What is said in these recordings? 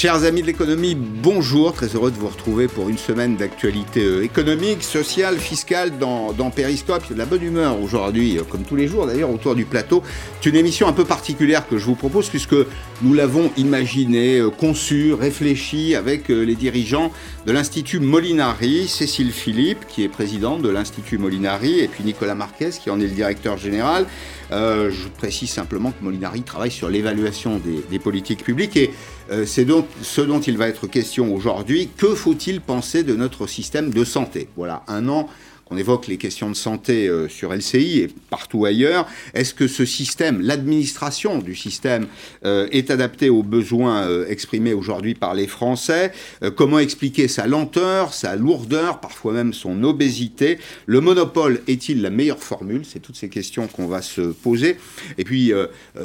Chers amis de l'économie, bonjour, très heureux de vous retrouver pour une semaine d'actualité euh, économique, sociale, fiscale dans, dans. Il y a de la bonne humeur aujourd'hui, euh, comme tous les jours d'ailleurs, autour du plateau. C'est une émission un peu particulière que je vous propose puisque nous l'avons imaginée, euh, conçue, réfléchie avec les dirigeants de l'Institut Molinari, Cécile Philippe qui est présidente de l'Institut Molinari et puis Nicolas Marquez qui en est le directeur général. Je précise simplement que Molinari travaille sur l'évaluation des, des politiques publiques et euh, c'est donc ce dont il va être question aujourd'hui. Que faut-il penser de notre système de santé? Voilà, un an on évoque les questions de santé euh, sur LCI et partout ailleurs, est-ce que ce système, l'administration du système, euh, est adaptée aux besoins euh, exprimés aujourd'hui par les Français? Comment expliquer sa lenteur, sa lourdeur, parfois même son obésité? Le monopole est-il la meilleure formule? C'est toutes ces questions qu'on va se poser. Et puis,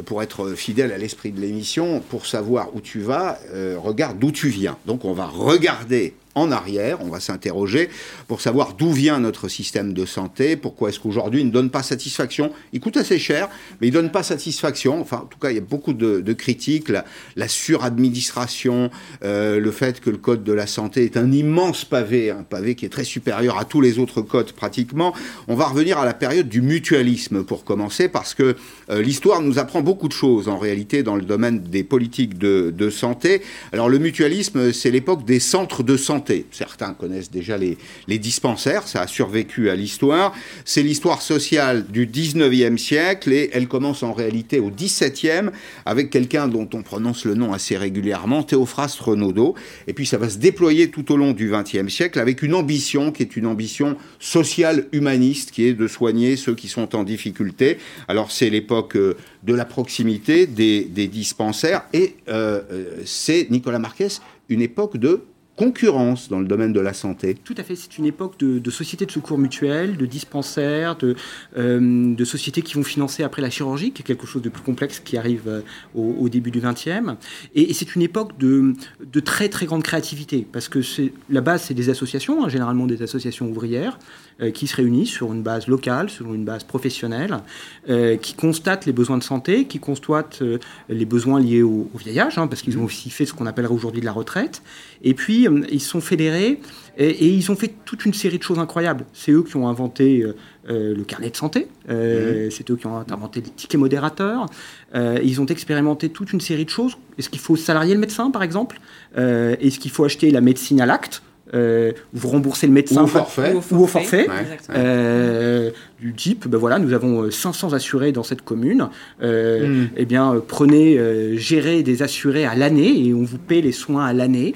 pour être fidèle à l'esprit de l'émission, pour savoir où tu vas, regarde d'où tu viens. Donc, on va regarder en arrière, on va s'interroger pour savoir d'où vient notre système de santé, pourquoi est-ce qu'aujourd'hui il ne donne pas satisfaction. Il coûte assez cher, mais il ne donne pas satisfaction. Enfin, en tout cas, il y a beaucoup de, critiques, la, suradministration, euh, le fait que le code de la santé est un immense pavé, un pavé qui est très supérieur à tous les autres codes pratiquement. On va revenir à la période du mutualisme pour commencer, parce que euh, l'histoire nous apprend beaucoup de choses en réalité dans le domaine des politiques de santé. Alors le mutualisme, c'est l'époque des centres de santé Certains connaissent déjà les, dispensaires, ça a survécu à l'histoire. C'est l'histoire sociale du 19e siècle et elle commence en réalité au 17e avec quelqu'un dont on prononce le nom assez régulièrement, Théophraste Renaudot. Et puis ça va se déployer tout au long du 20e siècle avec une ambition qui est une ambition sociale humaniste qui est de soigner ceux qui sont en difficulté. Alors c'est l'époque euh, de la proximité des, dispensaires et euh, euh, c'est Nicolas Marquez une époque de concurrence dans le domaine de la santé. Tout à fait, c'est une époque de, sociétés de secours mutuels, de dispensaires, de, euh, de, sociétés qui vont financer après la chirurgie, qui est quelque chose de plus complexe qui arrive euh, au, début du XXe. Et, et c'est une époque de, très très grande créativité, parce que la base, c'est des associations, hein, généralement des associations ouvrières, qui se réunissent sur une base locale, sur une base professionnelle, qui constatent les besoins de santé, qui constatent les besoins liés au, au vieillage, hein, parce qu'ils ont aussi fait ce qu'on appellerait aujourd'hui de la retraite. Et puis, euh, ils sont fédérés et, ils ont fait toute une série de choses incroyables. C'est eux qui ont inventé euh, euh, le carnet de santé, mhm. c'est eux qui ont inventé les tickets modérateurs. ils ont expérimenté toute une série de choses. Est-ce qu'il faut salarier le médecin, par exemple? Est-ce qu'il faut acheter la médecine à l'acte? Vous remboursez le médecin ou au forfait, ou au forfait, du type ben voilà nous avons 500 assurés dans cette commune mhm. eh bien prenez gérez des assurés à l'année et on vous paie les soins à l'année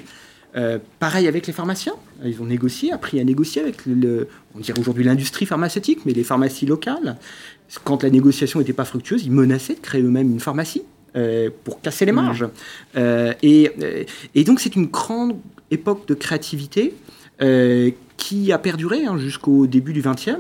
euh, pareil avec les pharmaciens. Ils ont négocié, appris à négocier avec, le, on dirait aujourd'hui l'industrie pharmaceutique, mais les pharmacies locales. Quand la négociation n'était pas fructueuse, ils menaçaient de créer eux-mêmes une pharmacie euh, pour casser les marges. Mmh. Euh, et, et, donc c'est une grande époque de créativité qui a perduré hein, jusqu'au début du XXe.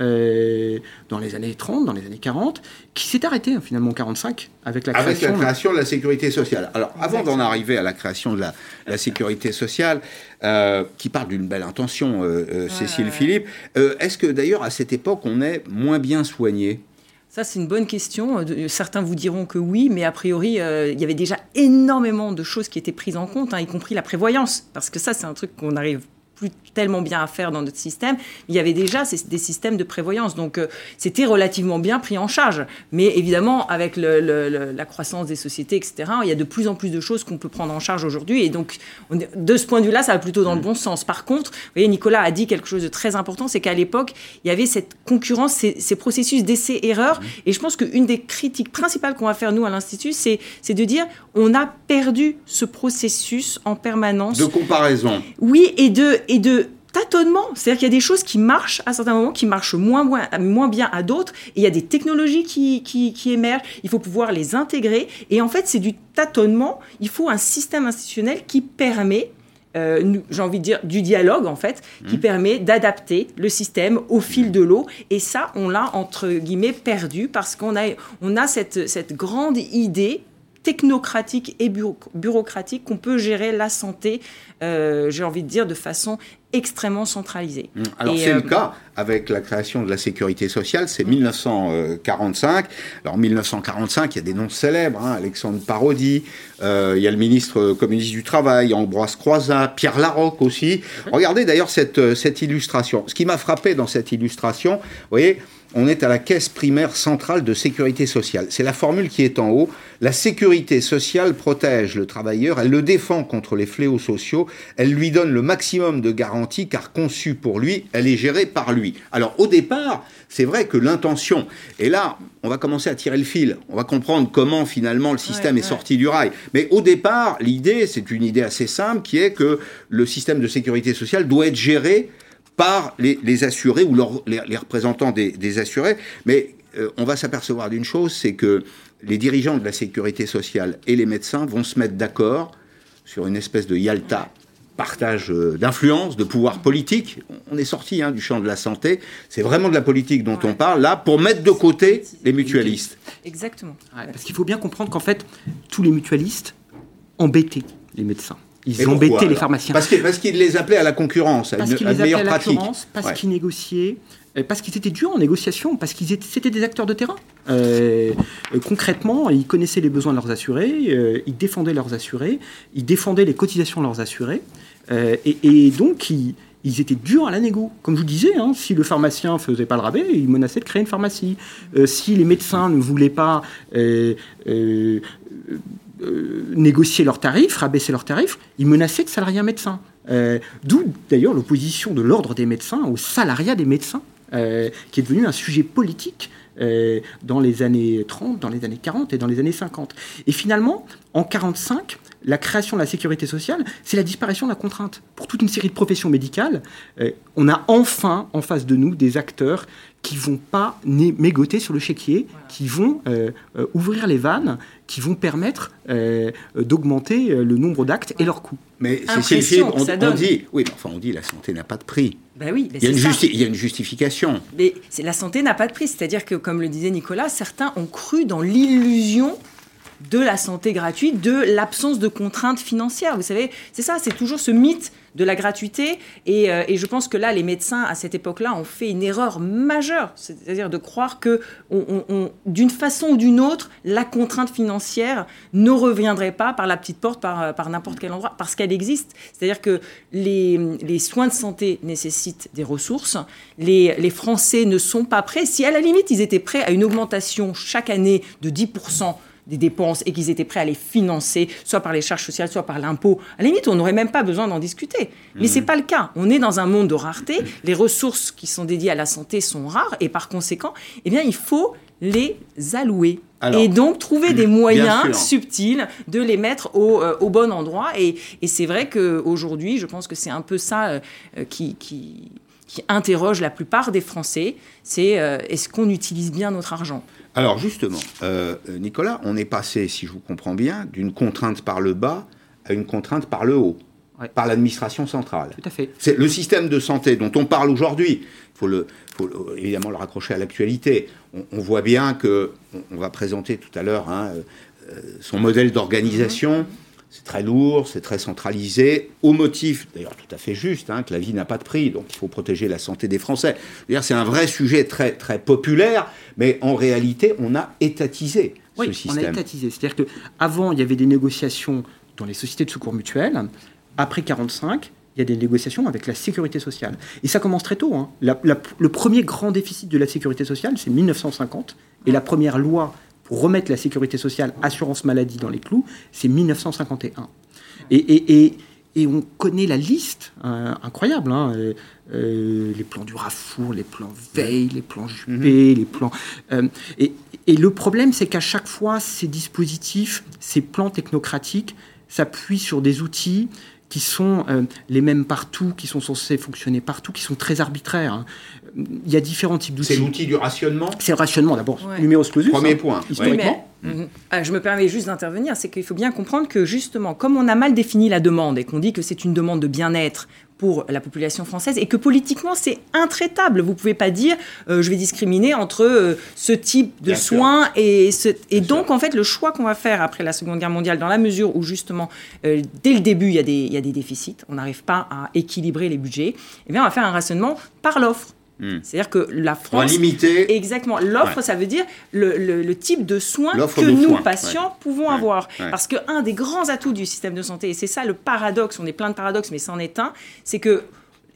Euh, dans les années 30, dans les années 40, qui s'est arrêté hein, finalement en 45 avec la avec création, la création de la sécurité sociale. Alors avant d'en arriver à la création de la, sécurité sociale, euh, qui parle d'une belle intention, euh, Cécile Philippe, est-ce que d'ailleurs à cette époque on est moins bien soigné? Ça, c'est une bonne question. Certains vous diront que oui, mais a priori, il y avait déjà énormément de choses qui étaient prises en compte, hein, y compris la prévoyance. Parce que ça, c'est un truc qu'on arrive plus tellement bien à faire dans notre système. Il y avait déjà des systèmes de prévoyance, donc euh, c'était relativement bien pris en charge. Mais évidemment, avec la croissance des sociétés, etc., il y a de plus en plus de choses qu'on peut prendre en charge aujourd'hui. Et donc, de ce point de vue-là, ça va plutôt dans le bon sens. Par contre, vous voyez, Nicolas a dit quelque chose de très important, c'est qu'à l'époque, il y avait cette concurrence, ces, processus d'essai-erreur. Et je pense qu'une des critiques principales qu'on va faire, nous, à l'Institut, c'est de dire on a perdu ce processus en permanence. De comparaison. Oui, et de, et de tâtonnement. C'est-à-dire qu'il y a des choses qui marchent à certains moments, qui marchent moins, moins, moins bien à d'autres. Et il y a des technologies qui, qui, émergent. Il faut pouvoir les intégrer. Et en fait, c'est du tâtonnement. Il faut un système institutionnel qui permet euh, j'ai envie de dire, du dialogue, en fait, qui mmh. permet d'adapter le système au fil de l'eau. Et ça, on l'a, entre guillemets, perdu parce qu'on a, on a cette, cette grande idée technocratique et bureaucratique qu'on peut gérer la santé, euh, j'ai envie de dire, de façon extrêmement centralisé. Mmh. Alors c'est le cas avec la création de la sécurité sociale, c'est 1945. Alors 1945, il y a des noms célèbres, hein, Alexandre Parodi, il y a le ministre communiste du Travail, Ambroise Croizat, Pierre Larocque aussi. Regardez d'ailleurs cette, cette illustration. Ce qui m'a frappé dans cette illustration, vous voyez, on est à la caisse primaire centrale de sécurité sociale. C'est la formule qui est en haut. La sécurité sociale protège le travailleur, elle le défend contre les fléaux sociaux, elle lui donne le maximum de garanties car conçue pour lui, elle est gérée par lui. Alors au départ, c'est vrai que l'intention, et là on va commencer à tirer le fil, on va comprendre comment finalement le système est sorti du rail. Mais au départ, l'idée, c'est une idée assez simple qui est que le système de sécurité sociale doit être géré par les, assurés ou les, représentants des, assurés. Mais euh, on va s'apercevoir d'une chose, c'est que les dirigeants de la sécurité sociale et les médecins vont se mettre d'accord sur une espèce de Yalta, partage euh, d'influence, de pouvoir politique. On est sorti hein, du champ de la santé. C'est vraiment de la politique dont on parle là pour mettre de côté les mutualistes. Exactement. parce qu'il faut bien comprendre qu'en fait, tous les mutualistes embêtaient les médecins. Ils embêtaient les pharmaciens. Parce qu'ils les appelaient à la concurrence, à parce une, meilleure pratique. Parce qu'ils négociaient, euh, parce qu'ils étaient durs en négociation, parce qu'ils étaient, c'était des acteurs de terrain. Euh, euh, concrètement, ils connaissaient les besoins de leurs assurés, ils défendaient leurs assurés, ils défendaient les cotisations de leurs assurés, et, donc ils, étaient durs à la négo. Comme je vous disais, hein, si le pharmacien faisait pas le rabais, il menaçait de créer une pharmacie. si les médecins ne voulaient pas euh, négocier leurs tarifs, rabaisser leurs tarifs, ils menaçaient de salarier un médecin. Euh, d'où d'ailleurs l'opposition de l'ordre des médecins au salariat des médecins, euh, qui est devenu un sujet politique dans les années 30, dans les années 40 et dans les années 50. Et finalement, en 45, la création de la sécurité sociale, c'est la disparition de la contrainte. Pour toute une série de professions médicales, on a enfin en face de nous des acteurs qui vont pas mégoter sur le chéquier, qui vont ouvrir les vannes, qui vont permettre euh, d'augmenter euh, le nombre d'actes et leurs coûts. Mais c'est on, on dit, oui, enfin on dit la santé n'a pas de prix. Ben oui, il, y a une il, y a une justification. Mais la santé n'a pas de prix, c'est-à-dire que, comme le disait Nicolas, certains ont cru dans l'illusion de la santé gratuite, de l'absence de contraintes financières. Vous savez, c'est ça, c'est toujours ce mythe de la gratuité. Euh, et, je pense que là, les médecins, à cette époque-là, ont fait une erreur majeure, c'est-à-dire de croire que, d'une façon ou d'une autre, la contrainte financière ne reviendrait pas par la petite porte, par, par n'importe quel endroit, parce qu'elle existe. C'est-à-dire que les, les, soins de santé nécessitent des ressources. Les, les Français ne sont pas prêts. Si à la limite, ils étaient prêts à une augmentation chaque année de 10%, des dépenses et qu'ils étaient prêts à les financer, soit par les charges sociales, soit par l'impôt. À la limite, on n'aurait même pas besoin d'en discuter. Mais ce n'est pas le cas. On est dans un monde de rareté. Les ressources qui sont dédiées à la santé sont rares et par conséquent, eh bien, il faut les allouer. et donc trouver des moyens subtils de les mettre au, euh, bon endroit. Et, c'est vrai qu'aujourd'hui, je pense que c'est un peu ça euh, qui, qui, interroge la plupart des Français, c'est euh, est-ce qu'on utilise bien notre argent? Alors justement, euh, Nicolas, on est passé, si je vous comprends bien, d'une contrainte par le bas à une contrainte par le haut, par l'administration centrale. Tout à fait. C'est le système de santé dont on parle aujourd'hui. Il faut, le, faut évidemment le raccrocher à l'actualité. On, voit bien que on, va présenter tout à l'heure hein, euh, son modèle d'organisation. C'est très lourd, c'est très centralisé, au motif, d'ailleurs tout à fait juste, hein, que la vie n'a pas de prix, donc il faut protéger la santé des Français. C'est un vrai sujet très, très populaire, mais en réalité, on a étatisé ce système. on a étatisé. C'est-à-dire qu'avant, il y avait des négociations dans les sociétés de secours mutuels. Après 1945, il y a des négociations avec la sécurité sociale. Et ça commence très tôt. Hein. le premier grand déficit de la sécurité sociale, c'est 1950. Et la première loi remettre la sécurité sociale, assurance maladie dans les clous, c'est 1951. Et, on connaît la liste euh, incroyable. Hein, euh, euh, les plans du Rafour, les plans Veil, les plans Juppé, mhm. les plans. et, le problème, c'est qu'à chaque fois, ces dispositifs, ces plans technocratiques s'appuient sur des outils qui sont les mêmes partout, qui sont censés fonctionner partout, qui sont très arbitraires. Hein il y a différents types d'outils. C'est l'outil du rationnement C'est le rationnement d'abord, numéros clausus. Premier point. Historiquement. Mhm. Ah, je me permets juste d'intervenir, c'est qu'il faut bien comprendre que justement, comme on a mal défini la demande et qu'on dit que c'est une demande de bien-être pour la population française et que politiquement c'est intraitable. Vous pouvez pas dire euh, je vais discriminer entre euh, ce type de soins et ce... et donc en fait le choix qu'on va faire après la Seconde Guerre mondiale dans la mesure où justement euh, dès le début il y, a des, il y a des déficits, on n'arrive pas à équilibrer les budgets, eh bien on va faire un rationnement par l'offre. Hmm. C'est-à-dire que la France. limiter. Exactement. L'offre, ça veut dire le, type de soins que nous, patients, pouvons avoir. Parce qu'un des grands atouts du système de santé, et c'est ça le paradoxe, on est plein de paradoxes, mais c'en est un, c'est que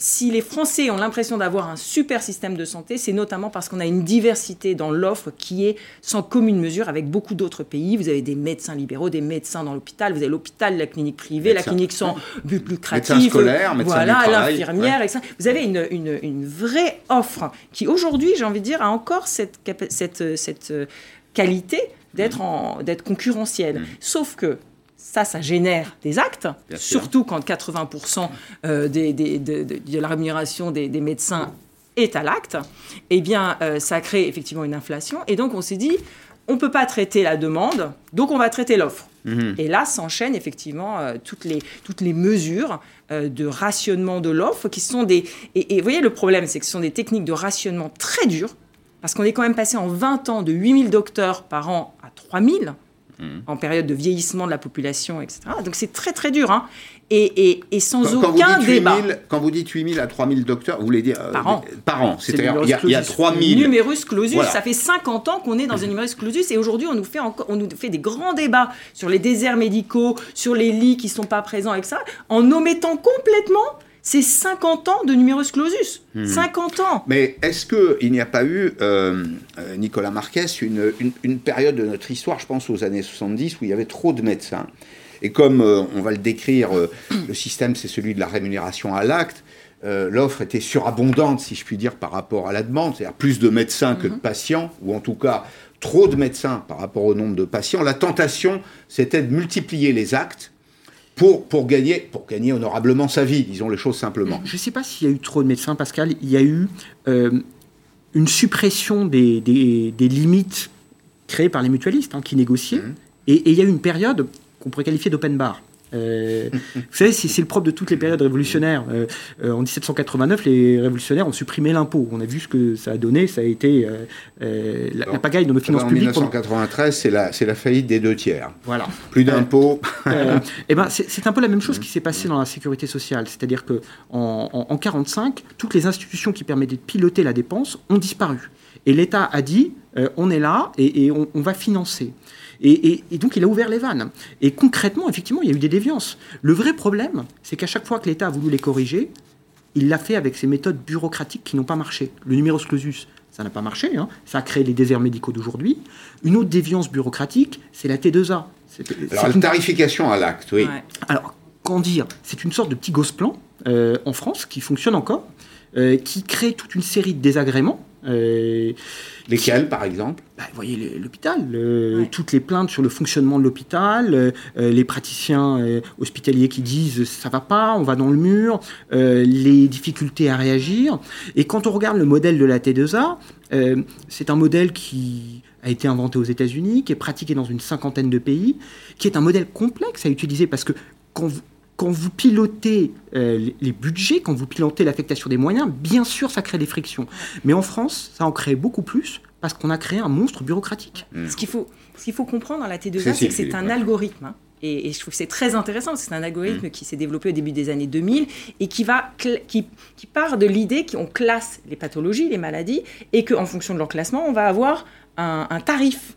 si les Français ont l'impression d'avoir un super système de santé, c'est notamment parce qu'on a une diversité dans l'offre qui est sans commune mesure avec beaucoup d'autres pays. Vous avez des médecins libéraux, des médecins dans l'hôpital, vous avez l'hôpital, la clinique privée, la clinique sans but lucratif, médecin scolaire, médecin voilà, l'infirmière, etc. Vous avez une, une, une vraie offre qui aujourd'hui, j'ai envie de dire, a encore cette, cette, cette euh, qualité d'être mmh. concurrentielle. Mmh. Sauf que ça, ça génère des actes, surtout quand 80% euh, de, la rémunération des, médecins est à l'acte. Eh bien, euh, ça crée effectivement une inflation. Et donc, on s'est dit, on ne peut pas traiter la demande, donc on va traiter l'offre. Mhm. Et là s'enchaînent effectivement euh, toutes, les, toutes les mesures de rationnement de l'offre qui sont des... Et, et, vous voyez, le problème, c'est que ce sont des techniques de rationnement très dures, parce qu'on est quand même passé en 20 ans de 8000 docteurs par an à 3000. Mmh. en période de vieillissement de la population, etc. Donc c'est très très dur. Hein. Et, et, sans aucun débat. quand vous dites 8000 à 3000 docteurs, vous voulez dire. Euh, par an. Par an. C'est-à-dire, il y, y a 3000. Numerus clausus. Ça fait 50 ans qu'on est dans un numerus clausus. Et aujourd'hui, on, nous fait on nous fait des grands débats sur les déserts médicaux, sur les lits qui ne sont pas présents, ça, en omettant complètement c'est 50 ans de numerus clausus. 50 hmm. ans. Mais est-ce qu'il n'y a pas eu, euh, euh, Nicolas Marquez, une, une, période de notre histoire, je pense aux années 70, où il y avait trop de médecins? Et comme euh, on va le décrire, le système c'est celui de la rémunération à l'acte, l'offre était surabondante, si je puis dire, par rapport à la demande, c'est-à-dire plus de médecins que de mhm. patients, ou en tout cas trop de médecins par rapport au nombre de patients. La tentation, c'était de multiplier les actes pour, pour, gagner, pour gagner honorablement sa vie, disons les choses simplement. Je ne sais pas s'il y a eu trop de médecins, Pascal. Il y a eu euh, une suppression des, des, limites créées par les mutualistes hein, qui négociaient. Mmh. Et, et, il y a eu une période qu'on pourrait qualifier d'open bar. Euh, vous savez, c'est le propre de toutes les périodes révolutionnaires. Euh, euh, en 1789, les révolutionnaires ont supprimé l'impôt. On a vu ce que ça a donné. Ça a été la, pagaille dans nos finances publiques. En 1993, c'est la, la faillite des deux tiers. Voilà. Plus d'impôts. eh ben, c'est un peu la même chose qui s'est passé dans la sécurité sociale. C'est-à-dire qu'en en, en 45, toutes les institutions qui permettaient de piloter la dépense ont disparu. Et l'État a dit, on est là et, on, on va financer. Et, donc, il a ouvert les vannes. Et concrètement, effectivement, il y a eu des déviances. Le vrai problème, c'est qu'à chaque fois que l'État a voulu les corriger, il l'a fait avec ses méthodes bureaucratiques qui n'ont pas marché. Le numerus clausus, ça n'a pas marché. Hein. Ça a créé les déserts médicaux d'aujourd'hui. Une autre déviance bureaucratique, c'est la T2A. Alors, une tarification à l'acte, oui. Alors, qu'en dire? C'est une sorte de petit gosse-plan euh, en France qui fonctionne encore, euh, qui crée toute une série de désagréments. Euh, Lesquels, par exemple? Bah, Vous voyez, l'hôpital, toutes les plaintes sur le fonctionnement de l'hôpital, euh, euh, les praticiens euh, hospitaliers qui disent ça va pas, on va dans le mur, les difficultés à réagir. Et quand on regarde le modèle de la T2A, c'est un modèle qui a été inventé aux États-Unis, qui est pratiqué dans une cinquantaine de pays, qui est un modèle complexe à utiliser parce que quand vous, quand vous pilotez euh, les budgets, quand vous pilotez l'affectation des moyens, bien sûr, ça crée des frictions. Mais en France, ça en crée beaucoup plus parce qu'on a créé un monstre bureaucratique. Mm. Ce qu'il faut, faut comprendre dans la T2A, c'est que c'est un algorithme. Hein. Et, je trouve que c'est très intéressant, c'est un algorithme mm. qui s'est développé au début des années 2000 et qui, va qui, qui part de l'idée qu'on classe les pathologies, les maladies, et qu'en fonction de leur classement, on va avoir un, un tarif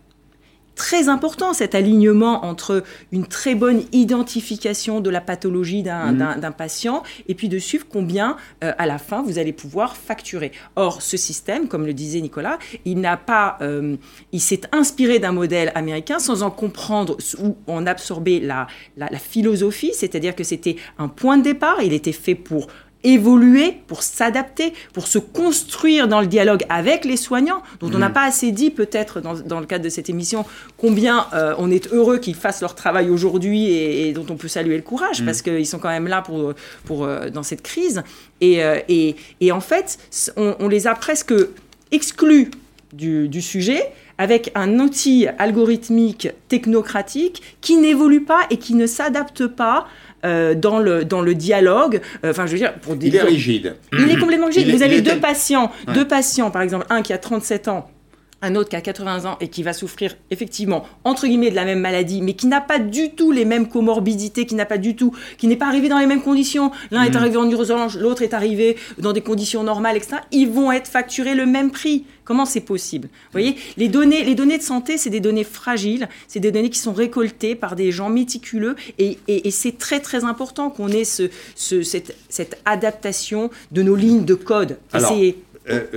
très important cet alignement entre une très bonne identification de la pathologie d'un mmh. patient et puis de suivre combien euh, à la fin vous allez pouvoir facturer. Or, ce système, comme le disait Nicolas, il n'a pas, euh, il s'est inspiré d'un modèle américain sans en comprendre ou en absorber la, la philosophie, c'est-à-dire que c'était un point de départ, il était fait pour évoluer, pour s'adapter, pour se construire dans le dialogue avec les soignants, dont on n'a mm. pas assez dit peut-être dans, le cadre de cette émission, combien euh, on est heureux qu'ils fassent leur travail aujourd'hui et, dont on peut saluer le courage, mm. parce qu'ils sont quand même là pour, pour, euh, dans cette crise. Et, euh, et, et en fait, on, les a presque exclus du, du sujet avec un outil algorithmique technocratique qui n'évolue pas et qui ne s'adapte pas euh, dans, le, dans le dialogue. Euh, enfin, je veux dire, pour des, il est rigide. Il est complètement rigide. Vous avez deux patients, deux patients, par exemple, un qui a 37 ans un autre qui a 80 ans et qui va souffrir effectivement entre guillemets de la même maladie, mais qui n'a pas du tout les mêmes comorbidités, qui n'a pas du tout, qui n'est pas arrivé dans les mêmes conditions. L'un est mmh. arrivé en urgence, l'autre est arrivé dans des conditions normales, etc. Ils vont être facturés le même prix. Comment c'est possible? Vous voyez, les données, les données de santé, c'est des données fragiles, c'est des données qui sont récoltées par des gens méticuleux, et, c'est très très important qu'on ait ce, cette, cette, adaptation de nos lignes de code.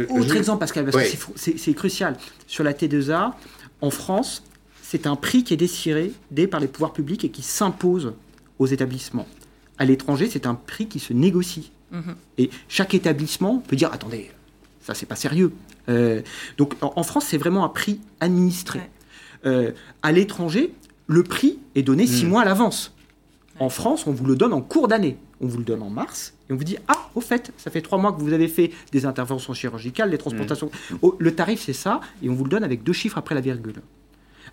Autre exemple, Pascal, parce que c'est crucial. Sur la T2A, en France, c'est un prix qui est décidé par les pouvoirs publics et qui s'impose aux établissements. À l'étranger, c'est un prix qui se négocie. Mhm. Et chaque établissement peut dire attendez, ça c'est pas sérieux. Euh, donc en, France, c'est vraiment un prix administré. à l'étranger, le prix est donné six mhm. mois à l'avance. En France, on vous le donne en cours d'année. On vous le donne en mars et on vous dit Ah, au fait, ça fait trois mois que vous avez fait des interventions chirurgicales, des transplantations. Mmh. Oh, le tarif, c'est ça, et on vous le donne avec deux chiffres après la virgule.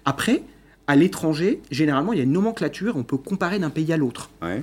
Après, à l'étranger, généralement, il y a une nomenclature, on peut comparer d'un pays à l'autre. Euh,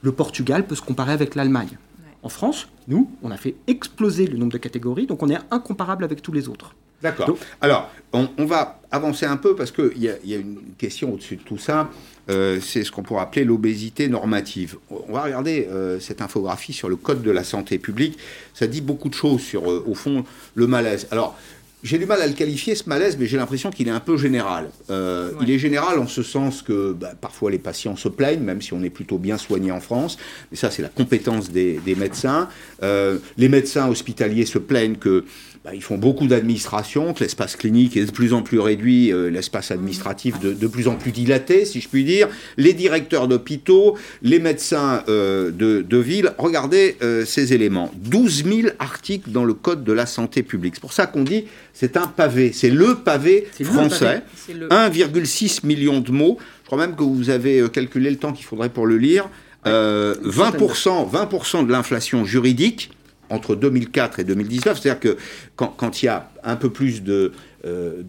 le Portugal peut se comparer avec l'Allemagne. En France, nous, on a fait exploser le nombre de catégories, donc on est incomparable avec tous les autres. D'accord. Alors, on, va avancer un peu parce qu'il y, y, a une question au-dessus de tout ça. Euh, c'est ce qu'on pourrait appeler l'obésité normative. On va regarder euh, cette infographie sur le Code de la santé publique. Ça dit beaucoup de choses sur, euh, au fond, le malaise. Alors, j'ai du mal à le qualifier, ce malaise, mais j'ai l'impression qu'il est un peu général. Il est général en ce sens que bah, parfois les patients se plaignent, même si on est plutôt bien soigné en France. Mais ça, c'est la compétence des, des médecins. les médecins hospitaliers se plaignent que bah, ils font beaucoup d'administration, que l'espace clinique est de plus en plus réduit, euh, l'espace administratif de, de, plus en plus dilaté, si je puis dire. Les directeurs d'hôpitaux, les médecins euh, de, de, ville, regardez euh, ces éléments. 12 000 articles dans le Code de la santé publique. C'est pour ça qu'on dit c'est un pavé, c'est le pavé français. 1,6 million de mots. Je crois même que vous avez calculé le temps qu'il faudrait pour le lire. 20%, 20 de l'inflation juridique entre 2004 et 2019. C'est-à-dire que quand, il y a un peu plus de, euh,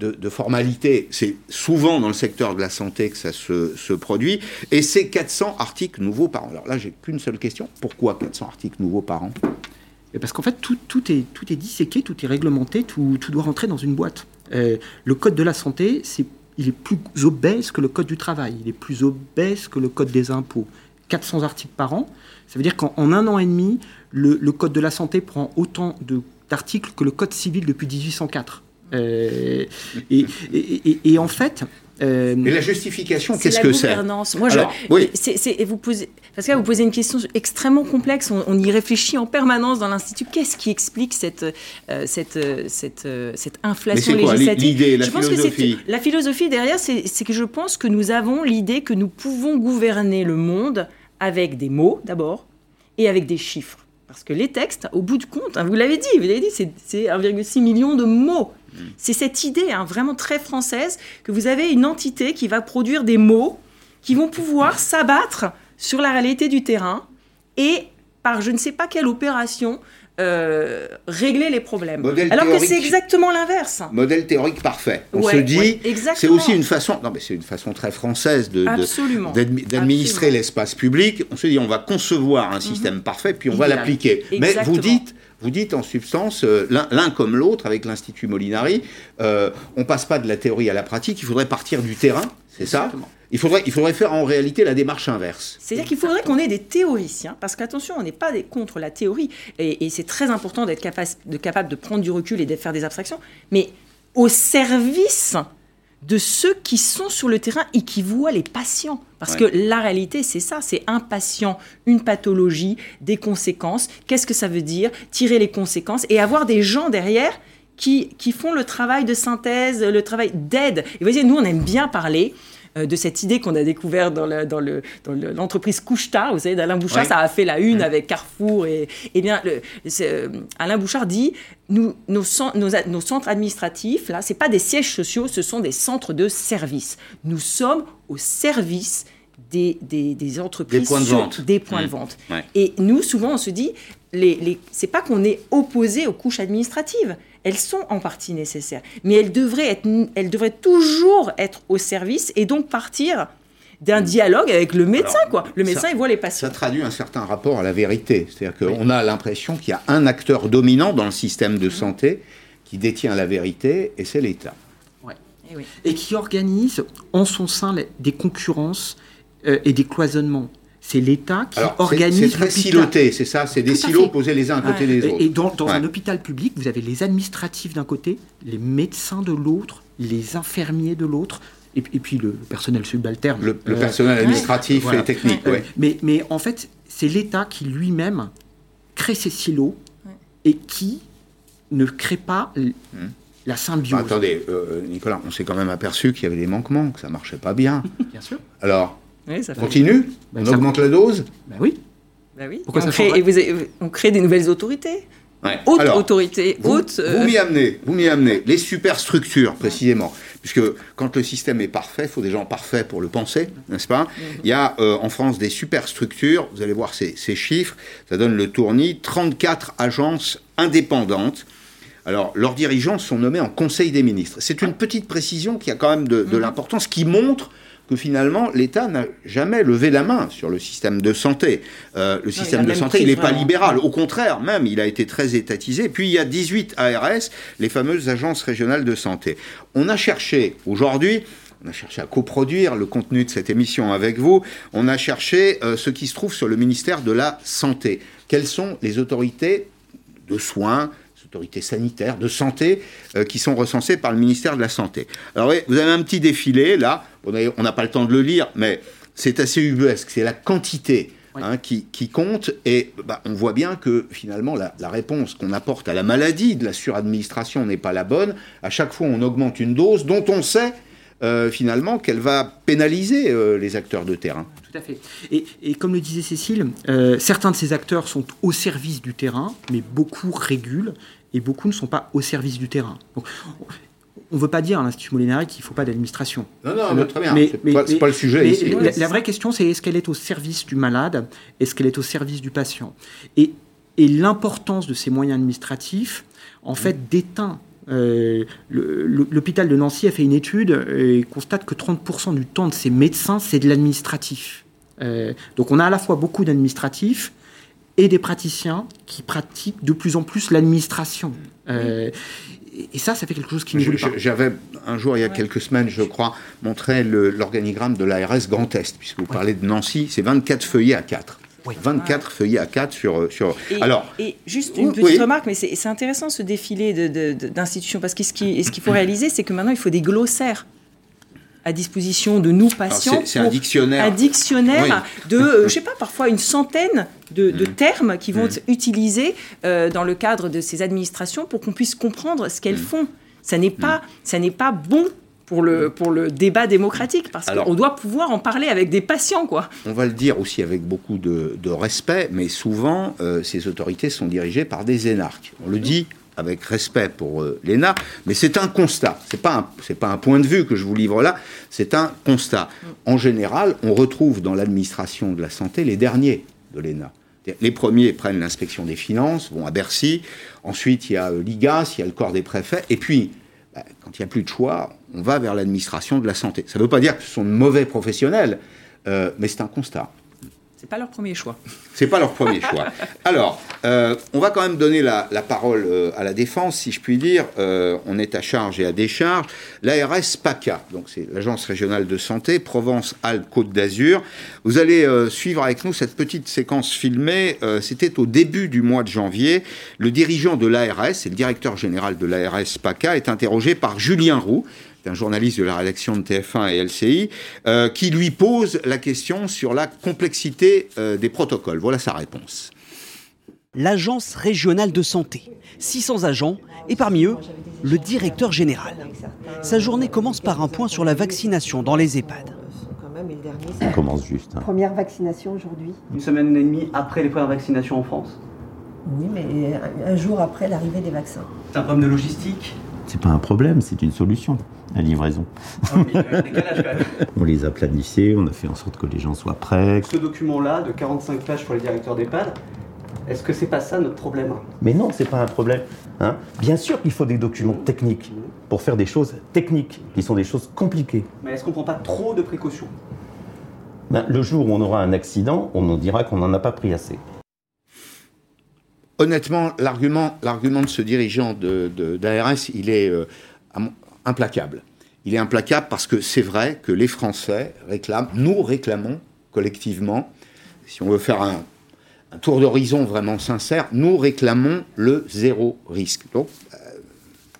c'est souvent dans le secteur de la santé que ça se, produit. Et c'est 400 articles nouveaux par an. Alors là, j'ai qu'une seule question. Pourquoi 400 articles nouveaux par an? Parce qu'en fait, tout, tout, est, tout est disséqué, tout est réglementé, tout, doit rentrer dans une boîte. Euh, le code de la santé, il est plus obèse que le code du travail, il est plus obèse que le code des impôts. 400 articles par an, ça veut dire qu'en un an et demi, le, Code de la santé prend autant d'articles que le Code civil depuis 1804. Euh, et, en fait. Euh, et la justification, qu'est-ce que c'est? Moi, je, oui. vous posez, parce que vous posez une question extrêmement complexe. On, y réfléchit en permanence dans l'institut. Qu'est-ce qui explique cette euh, cette, cette, cette inflation législative? la je pense philosophie? Que la philosophie derrière, c'est que je pense que nous avons l'idée que nous pouvons gouverner le monde avec des mots d'abord et avec des chiffres. Parce que les textes, au bout du compte, hein, vous l'avez dit, vous l'avez dit, c'est 1,6 million de mots. Mm. C'est cette idée hein, vraiment très française que vous avez une entité qui va produire des mots qui vont pouvoir s'abattre sur la réalité du terrain et par je ne sais pas quelle opération euh, régler les problèmes. Alors que c'est exactement l'inverse. Modèle théorique parfait. On se dit, c'est aussi une façon, non mais c'est une façon très française de, d'administrer l'espace public. On se dit, on va concevoir un mhm. système parfait, puis on va l'appliquer. Mais vous dites, vous dites en substance, euh, l'un comme l'autre, avec l'Institut Molinari, euh, on passe pas de la théorie à la pratique, il faudrait partir du terrain, c'est ça? Il faudrait, il faudrait faire en réalité la démarche inverse. C'est-à-dire qu'il faudrait qu'on ait des théoriciens, parce qu'attention, on n'est pas contre la théorie, et, c'est très important d'être capable de, capable de prendre du recul et de faire des abstractions, mais au service de ceux qui sont sur le terrain et qui voient les patients. Parce que la réalité, c'est ça, c'est un patient, une pathologie, des conséquences. Qu'est-ce que ça veut dire? Tirer les conséquences et avoir des gens derrière qui, qui font le travail de synthèse, le travail d'aide. Et vous voyez, nous, on aime bien parler de cette idée qu'on a découverte dans, l'entreprise Coucheta. Vous savez, d'Alain Bouchard, ça a fait la une avec Carrefour. Et, eh bien, euh, Alain Bouchard dit nous, nos, centres administratifs, là, ce pas des sièges sociaux, ce sont des centres de service. Nous sommes au service des, entreprises. Des points de vente. Des points de mmh. vente. Et nous, souvent, on se dit les, les, c'est pas qu'on est opposé aux couches administratives. Elles sont en partie nécessaires, mais elles devraient, être, elles devraient toujours être au service et donc partir d'un dialogue avec le médecin, quoi. Le médecin, il voit les patients. Ça traduit un certain rapport à la vérité. C'est-à-dire qu'on a l'impression qu'il y a un acteur dominant dans le système de santé qui détient la vérité, et c'est l'État. Et, oui. et, qui organise en son sein des concurrences euh, et des cloisonnements. C'est l'État qui organise. C'est très siloté, c'est ça, c'est des silos posés les uns à côté des autres. Et dans, dans un hôpital public, vous avez les administratifs d'un côté, les médecins de l'autre, les infirmiers de l'autre, et, puis le personnel subalterne. Le, le personnel administratif et technique, oui. Mais, mais en fait, c'est l'État qui lui-même crée ces silos et qui ne crée pas la symbiose. Bah, attendez, euh, Nicolas, on s'est quand même aperçu qu'il y avait des manquements, que ça marchait pas bien. bien sûr. Alors, ça continue On augmente la dose Ben oui. Ben oui. Pourquoi ça crée, et vous, on crée des nouvelles autorités Ouais. Haute autorité, vous, haute. Vous m'y amenez, vous m'y amenez. Les superstructures, précisément. Puisque quand le système est parfait, il faut des gens parfaits pour le penser, n'est-ce pas? Il y a euh, en France des superstructures, vous allez voir ces, ces, chiffres, ça donne le tournis, 34 agences indépendantes. Alors, leurs dirigeants sont nommés en Conseil des ministres. C'est une petite précision qui a quand même de, de l'importance, qui montre que finalement, l'État n'a jamais levé la main sur le système de santé. Euh, le système de santé, il n'est pas libéral. Au contraire, même, il a été très étatisé. Puis, il y a 18 ARS, les fameuses agences régionales de santé. On a cherché, aujourd'hui, on a cherché à coproduire le contenu de cette émission avec vous. On a cherché euh, ce qui se trouve sur le ministère de la Santé. Quelles sont les autorités de soins, autorités sanitaires, de santé, euh, qui sont recensées par le ministère de la Santé? Alors vous avez un petit défilé, là, on n'a pas le temps de le lire, mais c'est assez ubuesque, c'est la quantité. Oui. Hein, qui, qui, compte et bah, on voit bien que finalement la, la réponse qu'on apporte à la maladie de la suradministration n'est pas la bonne. À chaque fois, on augmente une dose dont on sait euh, finalement qu'elle va pénaliser euh, les acteurs de terrain. Tout à fait. Et, et comme le disait Cécile, euh, certains de ces acteurs sont au service du terrain, mais beaucoup régulent et beaucoup ne sont pas au service du terrain. Donc, on ne veut pas dire à l'Institut Molinari qu'il ne faut pas d'administration. Non, non, mais, très bien. Mais, c'est, pas, pas, le sujet mais ici. La, la, vraie question, c'est est-ce qu'elle est au service du malade Est-ce qu'elle est au service du patient? Et, et l'importance de ces moyens administratifs, en fait, mmh. déteint euh, L'hôpital de Nancy a fait une étude et constate que 30% du temps de ses médecins, c'est de l'administratif. Euh, donc on a à la fois beaucoup d'administratifs et des praticiens qui pratiquent de plus en plus l'administration. Euh, et ça, ça fait quelque chose qui ne pas. J'avais un jour, il y a quelques semaines, je crois, montré l'organigramme de l'ARS Grand Est, puisque vous parlez de Nancy, c'est 24 feuillets à 4. Oui. 24 ah. feuillets à 4 sur... sur... Et, Alors, et juste une petite oui. remarque, mais c'est intéressant ce défilé d'institutions, parce que ce qu'il ce qu'il faut réaliser, c'est que maintenant, il faut des glossaires à disposition de nous patients. C'est un dictionnaire. Un dictionnaire oui. de, euh, je sais pas, parfois une centaine de, de termes qui vont mmh. être utilisés euh, dans le cadre de ces administrations pour qu'on puisse comprendre ce qu'elles mmh. font. Ça n'est pas, ça n'est pas bon pour le, pour le débat démocratique, parce qu'on doit pouvoir en parler avec des patients. Quoi. On va le dire aussi avec beaucoup de, de respect, mais souvent, euh, ces autorités sont dirigées par des énarques. On le dit avec respect pour euh, l'ENA, mais c'est un constat. Ce n'est pas, pas, un point de vue que je vous livre là, c'est un constat. En général, on retrouve dans l'administration de la santé les derniers de l'ENA. Les premiers prennent l'inspection des finances, vont à Bercy. Ensuite, il y a euh, l'IGAS, il y a le corps des préfets. Et puis, bah, quand il n'y a plus de choix, on va vers l'administration de la santé. Ça ne veut pas dire que ce sont de mauvais professionnels, euh, mais c'est un constat. C'est pas leur premier choix. C'est pas leur premier choix. Alors, euh, on va quand même donner la, la parole euh, à la défense, si je puis dire. Euh, on est à charge et à décharge. L'ARS PACA, donc c'est l'Agence régionale de santé, Provence-Alpes-Côte d'Azur. Vous allez suivre avec nous cette petite séquence filmée. C'était au début du mois de janvier. Le dirigeant de l'ARS, et le directeur général de l'ARS PACA, est interrogé par Julien Roux, un journaliste de la rédaction de TF1 et LCI, euh, qui lui pose la question sur la complexité euh, des protocoles. Voilà sa réponse. L'Agence régionale de santé, 600 agents, et parmi eux, le directeur général. Sa journée commence par un point sur la vaccination dans les EHPAD. Ça commence juste. Hein. Première vaccination aujourd'hui. Une semaine et demie après les premières vaccinations en France Oui, mais un jour après l'arrivée des vaccins. C'est un problème de logistique? C'est pas un problème, c'est une solution la livraison. Ah oui, décalage, quand même. on les a planifiés, on a fait en sorte que les gens soient prêts. Ce document-là, de 45 pages pour les directeurs d'EHPAD, Est-ce que c'est pas ça notre problème Mais non, c'est pas un problème. hein. Bien sûr qu'il faut des documents techniques pour faire des choses techniques, qui sont des choses compliquées. Mais est-ce qu'on prend pas trop de précautions Ben, le jour où on aura un accident, on nous dira qu'on n'en a pas pris assez. Honnêtement, l'argument, l'argument de ce dirigeant de, de- d'ARS, il est euh, implacable. Il est implacable parce que c'est vrai que les Français réclament, nous réclamons collectivement, si on veut faire un, tour d'horizon vraiment sincère, nous réclamons le zéro risque. Donc, euh,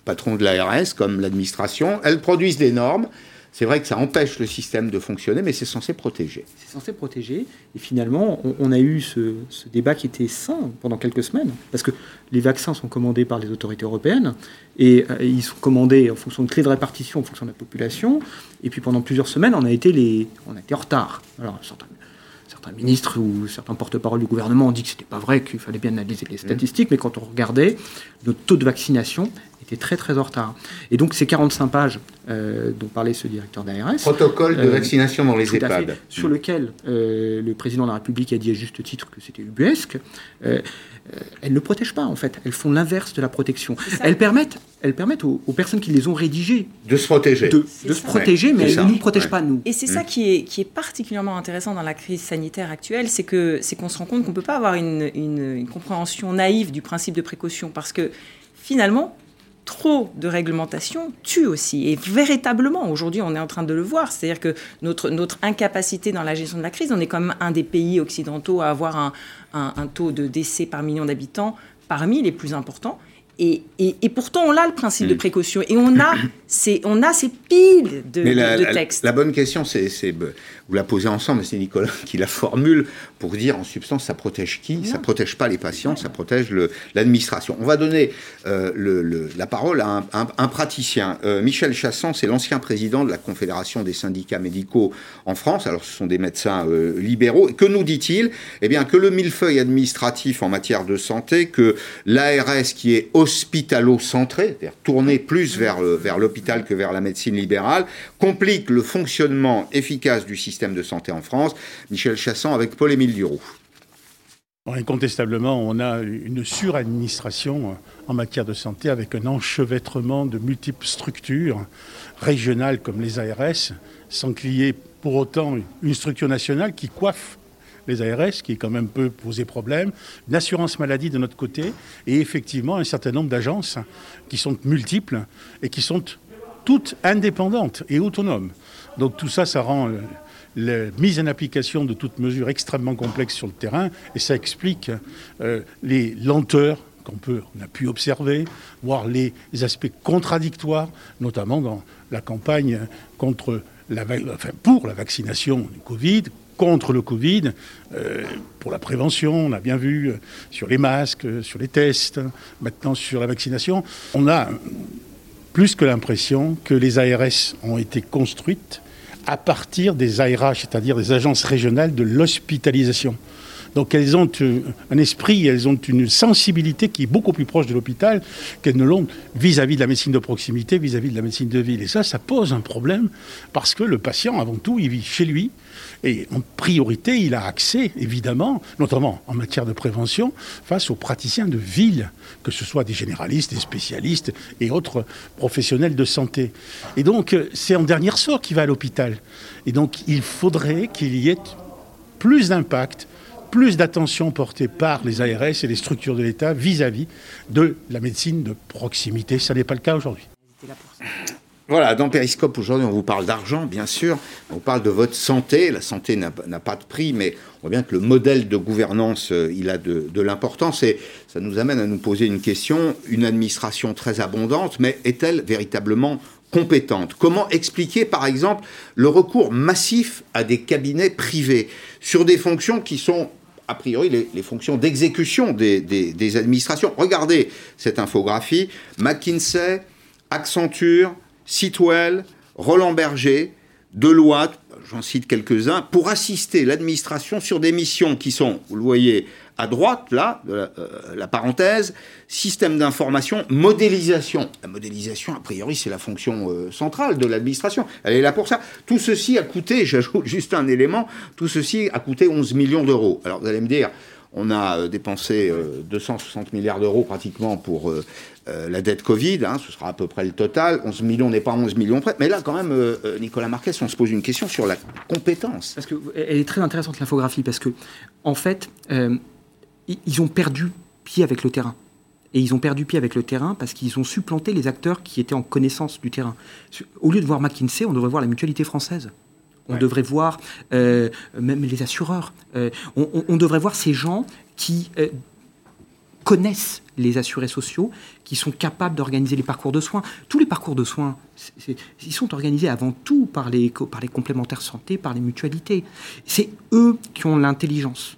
patron de l'ARS, comme l'administration, elles produisent des normes. C'est vrai que ça empêche le système de fonctionner, mais c'est censé protéger. C'est censé protéger. Et finalement, on, on a eu ce, ce débat qui était sain pendant quelques semaines, parce que les vaccins sont commandés par les autorités européennes, et euh, ils sont commandés en fonction de clés de répartition, en fonction de la population. Et puis pendant plusieurs semaines, on a été, les, on a été en retard. Alors, certains, certains ministres ou certains porte-parole du gouvernement ont dit que c'était pas vrai, qu'il fallait bien analyser les statistiques, mais quand on regardait, notre taux de vaccination était très très en retard. Et donc ces 45 pages euh, dont parlait ce directeur d'ARS, Protocole de Euh, vaccination dans les tout à fait, EHPAD. sur lequel euh, le président de la République a dit à juste titre que c'était ubuesque, euh, euh, elles ne protègent pas en fait, elles font l'inverse de la protection. Elles permettent, elles permettent aux, aux personnes qui les ont rédigées De se protéger. de, se protéger, Ouais, mais elles ça. ne nous protègent Ouais. pas nous. Et c'est ça qui est, qui est particulièrement intéressant dans la crise sanitaire actuelle, c'est que c'est qu'on se rend compte qu'on ne peut pas avoir une, une- une compréhension naïve du principe de précaution, parce que finalement, trop de réglementation tue aussi. Et véritablement, aujourd'hui, on est en train de le voir, c'est-à-dire que notre, notre incapacité dans la gestion de la crise, on est quand même un des pays occidentaux à avoir un, un- un taux de décès par million d'habitants parmi les plus importants. Et, et- et pourtant, on a le principe de précaution et on a ces, on a ces piles de, Mais la, de la- textes. la bonne question, c'est, c'est- vous la posez ensemble, c'est Nicolas qui la formule pour dire en substance, ça protège qui? Ça protège pas les patients, ça protège l'administration. On va donner euh, le- le- la parole à un, un- un praticien. Euh, Michel Chassan, c'est l'ancien président de la Confédération des syndicats médicaux en France. Alors, ce sont des médecins euh, libéraux. Et que nous dit-il? Eh bien, que le millefeuille administratif en matière de santé, que l'ARS qui est hospitalo-centré, c'est-à-dire tourné plus vers, vers l'hôpital que vers la médecine libérale, complique le fonctionnement efficace du système de santé en France. Michel Chassan avec Paul-Émile Duroux. Incontestablement, on a une suradministration en matière de santé avec un enchevêtrement de multiples structures régionales comme les ARS, sans qu'il y ait pour autant une structure nationale qui coiffe les ARS, qui quand même peut poser problème, une assurance maladie de notre côté, et effectivement un certain nombre d'agences qui sont multiples et qui sont toutes indépendantes et autonomes. Donc tout ça, ça rend la mise en application de toutes mesures extrêmement complexes sur le terrain, et ça explique euh, les lenteurs qu'on a pu observer, voire les aspects contradictoires, notamment dans la campagne contre la, pour la vaccination du Covid, contre le Covid, euh, pour la prévention, on a bien vu euh, sur les masques, sur les tests, maintenant sur la vaccination. On a plus que l'impression que les ARS ont été construites à partir des ARH, c'est-à-dire des agences régionales de l'hospitalisation. Donc elles ont un esprit, elles ont une sensibilité qui est beaucoup plus proche de l'hôpital qu'elles ne l'ont vis-à-vis de la médecine de proximité, vis-à-vis de la médecine de ville. Et ça, ça pose un problème parce que le patient, avant tout, il vit chez lui. Et en priorité, il a accès, évidemment, notamment en matière de prévention, face aux praticiens de ville, que ce soit des généralistes, des spécialistes et autres professionnels de santé. Et donc, c'est en dernier ressort qu'il va à l'hôpital. Et donc, il faudrait qu'il y ait plus d'impact, plus d'attention portée par les ARS et les structures de l'État vis-à-vis de la médecine de proximité. Ça n'est pas le cas aujourd'hui. Voilà, dans Périscope, aujourd'hui, on vous parle d'argent, bien sûr. On vous parle de votre santé. La santé n'a pas de prix, mais on voit bien que le modèle de gouvernance, euh, il a de l'importance. Et ça nous amène à nous poser une question. Une administration très abondante, mais est-elle véritablement compétente? Comment expliquer, par exemple, le recours massif à des cabinets privés sur des fonctions qui sont a priori les, fonctions d'exécution des administrations. Regardez cette infographie. McKinsey, Accenture, Sitwell, Roland Berger, Deloitte, j'en cite quelques-uns, pour assister l'administration sur des missions qui sont, vous le voyez à droite, là, euh, la parenthèse, système d'information, modélisation. La modélisation, a priori, c'est la fonction euh, centrale de l'administration. Elle est là pour ça. Tout ceci a coûté, j'ajoute juste un élément, tout ceci a coûté 11 millions d'euros. Alors vous allez me dire, On a euh, dépensé euh, 260 milliards d'euros pratiquement pour la dette Covid, hein, ce sera à peu près le total. 11 millions n'est pas 11 millions près. Mais là, quand même, Nicolas Marquez, on se pose une question sur la compétence. Parce que elle est très intéressante l'infographie parce que en fait, ils ont perdu pied avec le terrain. Et ils ont perdu pied avec le terrain parce qu'ils ont supplanté les acteurs qui étaient en connaissance du terrain. Au lieu de voir McKinsey, on devrait voir la mutualité française. On devrait voir euh, même les assureurs. Euh, on, on- on devrait voir ces gens qui euh, connaissent les assurés sociaux, qui sont capables d'organiser les parcours de soins. Tous les parcours de soins, ils sont organisés avant tout par les, par les complémentaires santé, par les mutualités. C'est eux qui ont l'intelligence.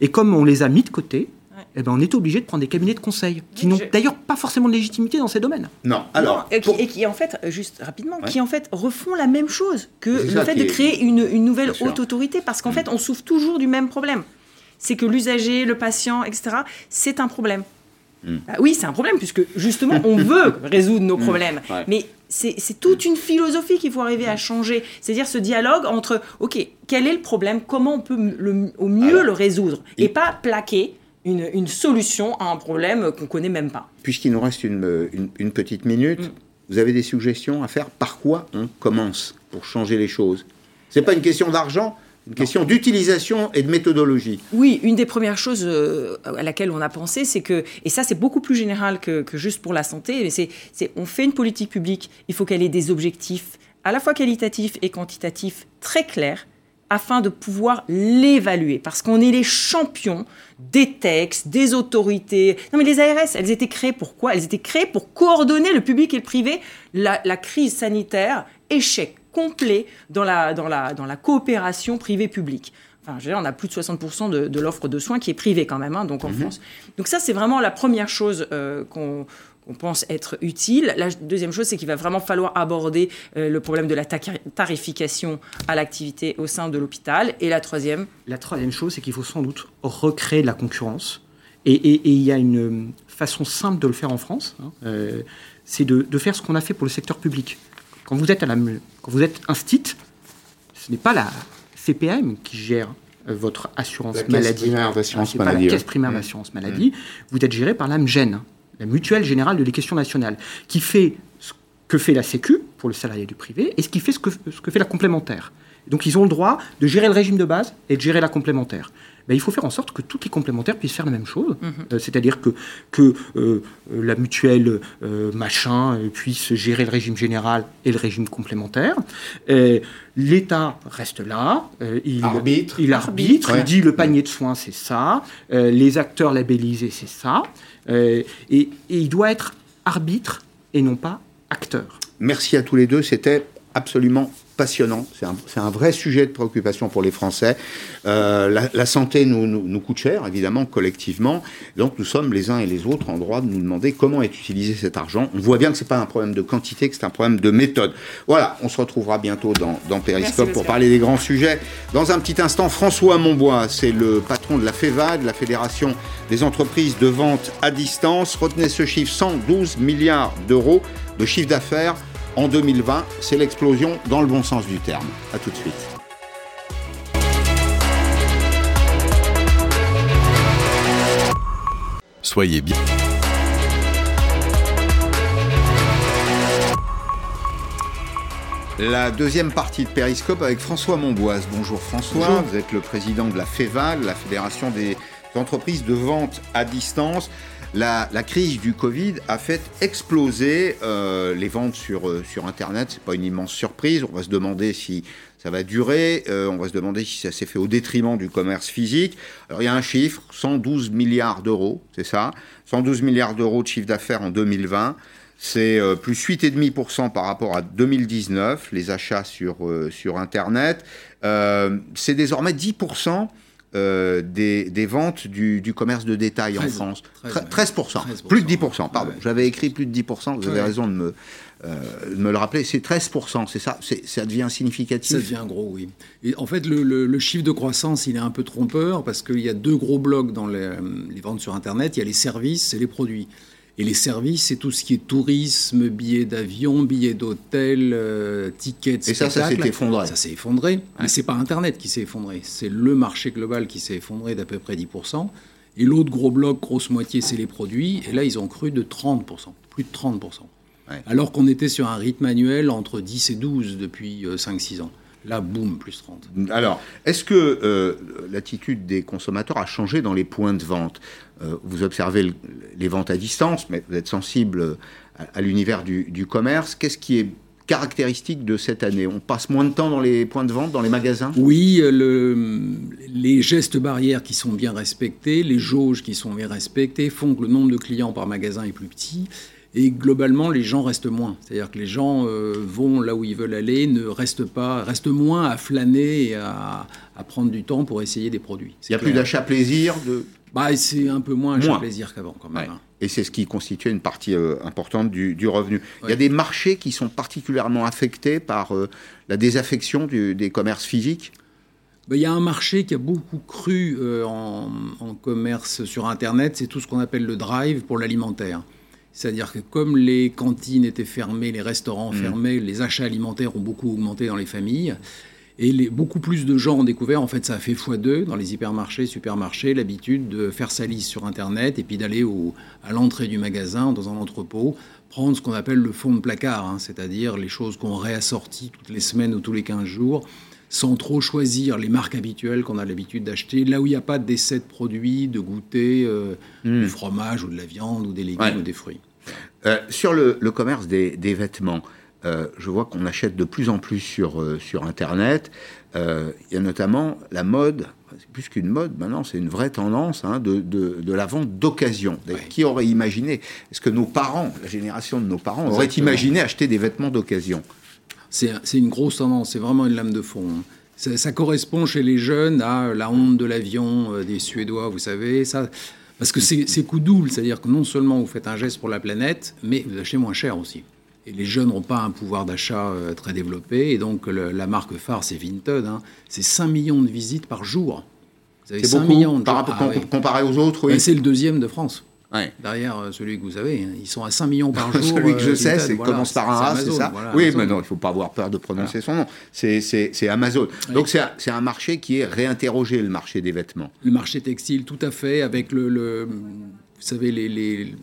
Et comme on les a mis de côté, eh ben on est obligé de prendre des cabinets de conseil, qui n'ont je- d'ailleurs pas forcément de légitimité dans ces domaines. Non, alors. Non, et, qui, pour- et qui, en fait, juste rapidement, Ouais. qui en fait refont la même chose que le fait de est- créer une, une nouvelle Bien sûr. haute autorité, parce qu'en fait, on souffre toujours du même problème. C'est que l'usager, le patient, etc., c'est un problème. Mm. Bah oui, c'est un problème, puisque justement, on veut résoudre nos problèmes. Ouais. Mais c'est toute une philosophie qu'il faut arriver à changer. C'est-à-dire ce dialogue entre, OK, quel est le problème? Comment on peut le- au mieux Alors, le résoudre? Et pas plaquer une, une solution à un problème qu'on connaît même pas. Puisqu'il nous reste une, euh, une- une petite minute, Mm. vous avez des suggestions à faire? Par quoi on commence pour changer les choses? C'est pas une question d'argent, une question d'utilisation et de méthodologie. Oui, une des premières choses euh, à laquelle on a pensé, c'est que, et ça c'est beaucoup plus général que, que juste pour la santé, mais c'est, c'est on fait une politique publique, il faut qu'elle ait des objectifs à la fois qualitatifs et quantitatifs très clairs afin de pouvoir l'évaluer. Parce qu'on est les champions des textes, des autorités. Non mais les ARS, elles étaient créées pour quoi? Elles étaient créées pour coordonner le public et le privé. La, la crise sanitaire, échec complet dans la, dans la, dans la coopération privée-publique. Enfin, je veux dire, on a plus de 60% de, de l'offre de soins qui est privée quand même, hein, donc en France. Donc ça, c'est vraiment la première chose euh, qu'on pense être utile. La deuxième chose, c'est qu'il va vraiment falloir aborder euh, le problème de la ta- tarification à l'activité au sein de l'hôpital. Et la troisième, La troisième chose, c'est qu'il faut sans doute recréer de la concurrence. Et, et- et il y a une euh, façon simple de le faire en France, hein, euh, c'est de, de faire ce qu'on a fait pour le secteur public. Quand vous êtes, à la, quand vous êtes un STIT, ce n'est pas la CPM qui gère euh, votre assurance La maladie. primaire d'assurance c'est pas maladie, la caisse primaire Mmh. d'assurance maladie. Vous êtes géré par l'AMGEN, la mutuelle générale de l'éducation nationale, qui fait ce que fait la Sécu pour le salarié du privé et ce qui fait ce que, ce que fait la complémentaire. Donc ils ont le droit de gérer le régime de base et de gérer la complémentaire. Ben, il faut faire en sorte que toutes les complémentaires puissent faire la même chose. Euh, C'est-à-dire que, que euh, la mutuelle euh, machin puisse gérer le régime général et le régime complémentaire. L'État reste là. euh, il Arbitre. Il arbitre. Ouais. Il dit le panier de soins, c'est ça. Euh, les acteurs labellisés, c'est ça. Euh, et, et il doit être arbitre et non pas acteur. Merci à tous les deux, c'était absolument passionnant. C'est un, vrai sujet de préoccupation pour les Français. Euh, la, la santé nous, nous, nous coûte cher, évidemment, collectivement. Donc nous sommes les uns et les autres en droit de nous demander comment est utilisé cet argent. On voit bien que ce n'est pas un problème de quantité, que c'est un problème de méthode. Voilà, on se retrouvera bientôt dans, dans Périscope Merci, pour parler des grands sujets. Dans un petit instant, François Monbois, c'est le patron de la FEVAD, la Fédération des entreprises de vente à distance. Retenez ce chiffre, 112 milliards d'euros de chiffre d'affaires en 2020. C'est l'explosion dans le bon sens du terme. A tout de suite. Soyez bien. La deuxième partie de Périscope avec François Monboise. Bonjour François, Bonjour. vous êtes le président de la FEVAL, la Fédération des entreprises de vente à distance. La, crise du Covid a fait exploser euh, les ventes sur, euh, sur Internet. Pas une immense surprise. On va se demander si ça va durer. Euh, on va se demander si ça s'est fait au détriment du commerce physique. Alors il y a un chiffre, 112 milliards d'euros, c'est ça 112 milliards d'euros de chiffre d'affaires en 2020. C'est euh, plus 8,5% par rapport à 2019, les achats sur, sur Internet. C'est désormais 10% euh, des, des ventes du, du commerce de détail en 13, France. 13, Tre- ouais. 13%, 13%, plus de 10%, pardon. ouais. J'avais écrit plus de 10%, vous avez Ouais. raison de me, euh, de me le rappeler. C'est 13%, c'est ça C'est- Ça devient significatif? Ça devient gros, oui. Et en fait, le, le- le chiffre de croissance, il est un peu trompeur parce qu'il y a deux gros blocs dans les, les ventes sur Internet. Il y a les services et les produits. Et les services, c'est tout ce qui est tourisme, billets d'avion, billets d'hôtel, euh, tickets. de Et ça, ça s'est effondré. Ça s'est effondré. Mais c'est pas Internet qui s'est effondré. C'est le marché global qui s'est effondré d'à peu près 10%. Et l'autre gros bloc, grosse moitié, c'est les produits. Et là, ils ont cru de 30%, plus de 30%. Alors qu'on était sur un rythme annuel entre 10 et 12 depuis 5-6 ans. Là, boum, plus 30. Alors, est-ce que euh, l'attitude des consommateurs a changé dans les points de vente? Euh, Vous observez les ventes à distance, mais vous êtes sensible à, l'univers du, commerce. Qu'est-ce qui est caractéristique de cette année? On passe moins de temps dans les points de vente, dans les magasins? Oui, le, les gestes barrières qui sont bien respectés, les jauges qui sont bien respectées font que le nombre de clients par magasin est plus petit. Et globalement, les gens restent moins. C'est-à-dire que les gens euh, vont là où ils veulent aller, ne restent pas, restent moins à flâner et à, prendre du temps pour essayer des produits. Il n'y a plus d'achat plaisir de... bah, C'est un peu moins achat plaisir qu'avant quand même. Hein. Et c'est ce qui constitue une partie euh, importante du, revenu. Il y a des marchés qui sont particulièrement affectés par euh, la désaffection des commerces physiques? Bah, il y a un marché qui a beaucoup cru en, en, commerce sur Internet, c'est tout ce qu'on appelle le drive pour l'alimentaire. C'est-à-dire que comme les cantines étaient fermées, les restaurants mmh. fermés, les achats alimentaires ont beaucoup augmenté dans les familles. Et les, beaucoup plus de gens ont découvert, en fait, ça a fait x2 dans les hypermarchés, supermarchés, l'habitude de faire sa liste sur Internet et puis d'aller à l'entrée du magasin, dans un entrepôt, prendre ce qu'on appelle le fond de placard, hein, c'est-à-dire les choses qu'on réassortit toutes les semaines ou tous les 15 jours, sans trop choisir les marques habituelles qu'on a l'habitude d'acheter, là où il n'y a pas d'essai de produits, de goûter, euh, hmm. du fromage ou de la viande ou des légumes ou des fruits. Euh, sur le, commerce des, vêtements, euh, je vois qu'on achète de plus en plus sur, sur Internet. Il y a notamment la mode, c'est plus qu'une mode maintenant, c'est une vraie tendance hein, de, de, la vente d'occasion. Qui aurait imaginé Est-ce que nos parents, la génération de nos parents, auraient imaginé acheter des vêtements d'occasion? C'est une grosse tendance, c'est vraiment une lame de fond. Hein. Ça, correspond chez les jeunes à la honte de l'avion euh, des Suédois, vous savez. Ça, parce que c'est coup double, c'est-à-dire que non seulement vous faites un geste pour la planète, mais vous achetez moins cher aussi. Et les jeunes n'ont pas un pouvoir d'achat euh, très développé. Et donc, la marque phare, c'est Vinted. Hein. c'est 5 millions de visites par jour. Vous avez 5 millions de par rapport, ah comparé aux autres, oui. Ben, c'est le deuxième de France derrière euh, celui que vous avez. Ils sont à 5 millions par jour. celui que je euh, sais, c'est commence par un A, c'est ça Oui, mais non, il ne faut pas avoir peur de prononcer son nom. C'est Amazon. Donc c'est un, marché qui est réinterrogé, le marché des vêtements. Le marché textile, tout à fait, avec le... vous savez, les,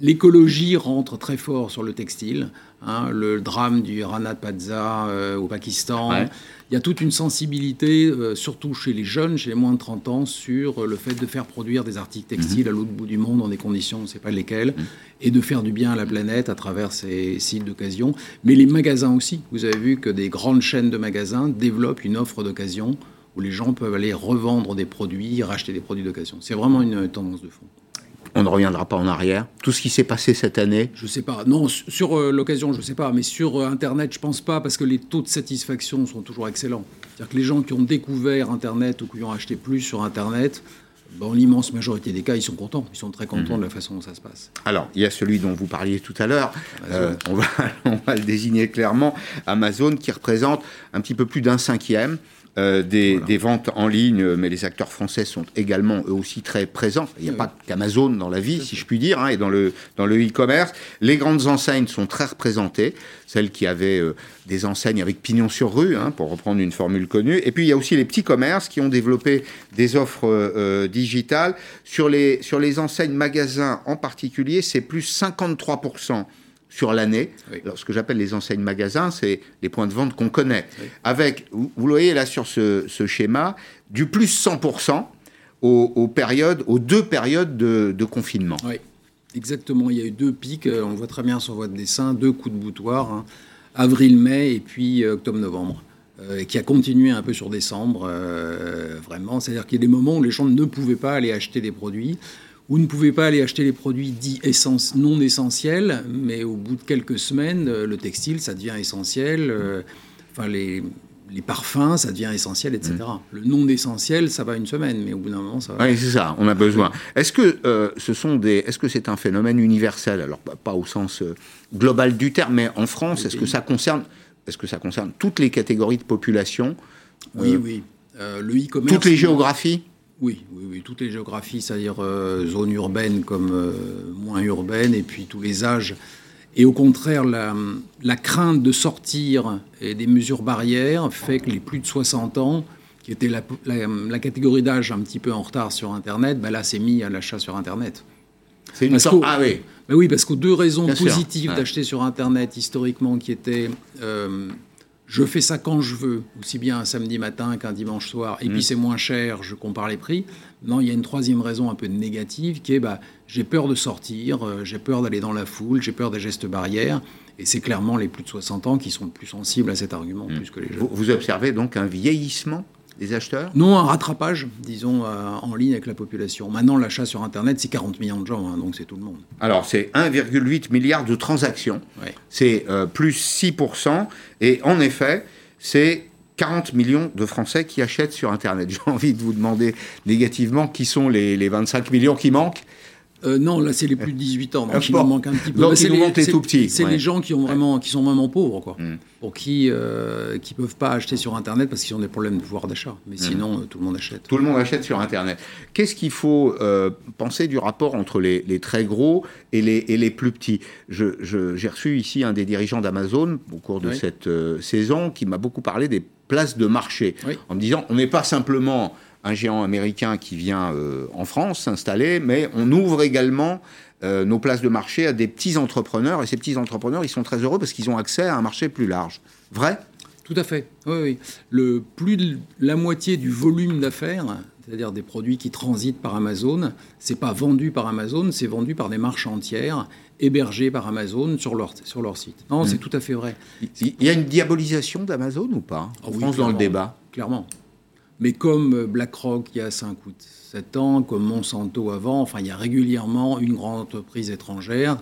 l'écologie rentre très fort sur le textile. Hein, le drame du Rana Plaza euh, au Pakistan. Il y a toute une sensibilité, euh, surtout chez les jeunes, chez les moins de 30 ans, sur le fait de faire produire des articles textiles mhm. à l'autre bout du monde dans des conditions, on ne sait pas lesquelles, mhm. et de faire du bien à la planète à travers ces sites d'occasion. Mais les magasins aussi. Vous avez vu que des grandes chaînes de magasins développent une offre d'occasion où les gens peuvent aller revendre des produits, racheter des produits d'occasion. C'est vraiment une tendance de fond on ne reviendra pas en arrière. Tout ce qui s'est passé cette année Je ne sais pas. Non, sur euh, l'occasion, je ne sais pas. Mais sur euh, Internet, je ne pense pas parce que les taux de satisfaction sont toujours excellents. C'est-à-dire que les gens qui ont découvert Internet ou qui ont acheté plus sur Internet, dans l'immense majorité des cas, ils sont contents. Ils sont très contents mhm. de la façon dont ça se passe. Alors, il y a celui dont vous parliez tout à l'heure. Euh, on, va, on va le désigner clairement. Amazon, qui représente un petit peu plus d'un cinquième euh, des, ventes en ligne, mais les acteurs français sont également eux aussi très présents. Il n'y a pas qu'Amazon dans la vie, si je puis dire, hein, et dans le dans le e-commerce. Les grandes enseignes sont très représentées, celles qui avaient euh, des enseignes avec pignon sur rue, hein, pour reprendre une formule connue. Et puis il y a aussi les petits commerces qui ont développé des offres euh, digitales sur les sur les enseignes magasins en particulier, c'est plus 53 sur l'année. Ce que j'appelle les enseignes magasins, c'est les points de vente qu'on connaît. Avec, vous, le voyez là sur ce, schéma, du plus 100% aux, périodes, aux deux périodes de, confinement. Oui, exactement. Il y a eu deux pics, euh, on voit très bien sur votre dessin, deux coups de boutoir, hein. avril-mai et puis euh, octobre-novembre. Euh, qui a continué un peu sur décembre, vraiment. C'est-à-dire qu'il y a des moments où les gens ne pouvaient pas aller acheter des produits. Vous ne pouvez pas aller acheter les produits dits non essentiels, mais au bout de quelques semaines, euh, le textile, ça devient essentiel. Euh, enfin, les, parfums, ça devient essentiel, etc. Mm. Le non essentiel, ça va une semaine, mais au bout d'un moment, ça va. Oui, c'est ça, on a besoin. Est-ce que euh, ce sont des, est-ce que c'est un phénomène universel? Alors, pas au sens global du terme, mais en France, est-ce que ça concerne, est-ce que ça concerne toutes les catégories de population? Oui, oui. le e-commerce. Toutes les géographies? Oui, oui, oui, toutes les géographies, c'est-à-dire euh, zones urbaines comme euh, moins urbaines, et puis tous les âges. Et au contraire, la, crainte de sortir et des mesures barrières fait que les plus de 60 ans qui était la, la- la catégorie d'âge un petit peu en retard sur Internet, ben là, c'est mis à l'achat sur Internet. C'est une sorte. Ah oui. Ben oui, parce qu'aux deux raisons Bien positives ouais. d'acheter sur Internet historiquement qui étaient euh, je fais ça quand je veux, aussi bien un samedi matin qu'un dimanche soir, et Mm. puis c'est moins cher, je compare les prix. Non, il y a une troisième raison un peu négative qui est bah, j'ai peur de sortir, euh, j'ai peur d'aller dans la foule, j'ai peur des gestes barrières. Et c'est clairement les plus de 60 ans qui sont plus sensibles à cet argument, plus que les jeunes. Vous, vous observez donc un vieillissement des acheteurs? Non, un rattrapage, disons, euh, en ligne avec la population. Maintenant, l'achat sur Internet, c'est 40 millions de gens, hein, donc c'est tout le monde. Alors, c'est 1,8 milliard de transactions. Ouais. C'est euh, plus 6%. Et en effet, c'est 40 millions de Français qui achètent sur Internet. J'ai envie de vous demander négativement qui sont les, les 25 millions qui manquent. Euh, non, là, c'est les plus de 18 ans, donc Ah, il bon. nous manque un petit peu. Donc, c'est les tout petits, C'est ouais. les gens qui, ont vraiment, qui sont vraiment pauvres, quoi. Mm. Pour qui euh, qui peuvent pas acheter sur Internet parce qu'ils ont des problèmes de pouvoir d'achat. Mm. Mais sinon, euh, tout le monde achète. Tout le monde achète sur Internet. Qu'est-ce qu'il faut penser du rapport entre les, les très gros et les, et les plus petits? Je- je- J'ai reçu ici un des dirigeants d'Amazon au cours de Oui. cette saison qui m'a beaucoup parlé des places de marché, Oui. en me disant on n'est pas simplement un géant américain qui vient euh, en France s'installer, mais on ouvre également euh, nos places de marché à des petits entrepreneurs, et ces petits entrepreneurs, ils sont très heureux parce qu'ils ont accès à un marché plus large. Vrai? Tout à fait. Oui, oui. Le, plus de la moitié du volume d'affaires, c'est-à-dire des produits qui transitent par Amazon, c'est pas vendu par Amazon, c'est vendu par des marches entières hébergées par Amazon sur leur, sur leur site. Non, Mm. c'est tout à fait vrai. Il il y a une diabolisation d'Amazon ou pas? Ah En oui, France, dans le débat? Clairement. Mais comme euh, BlackRock il y a 5 ou 7 ans, comme Monsanto avant, enfin, il y a régulièrement une grande entreprise étrangère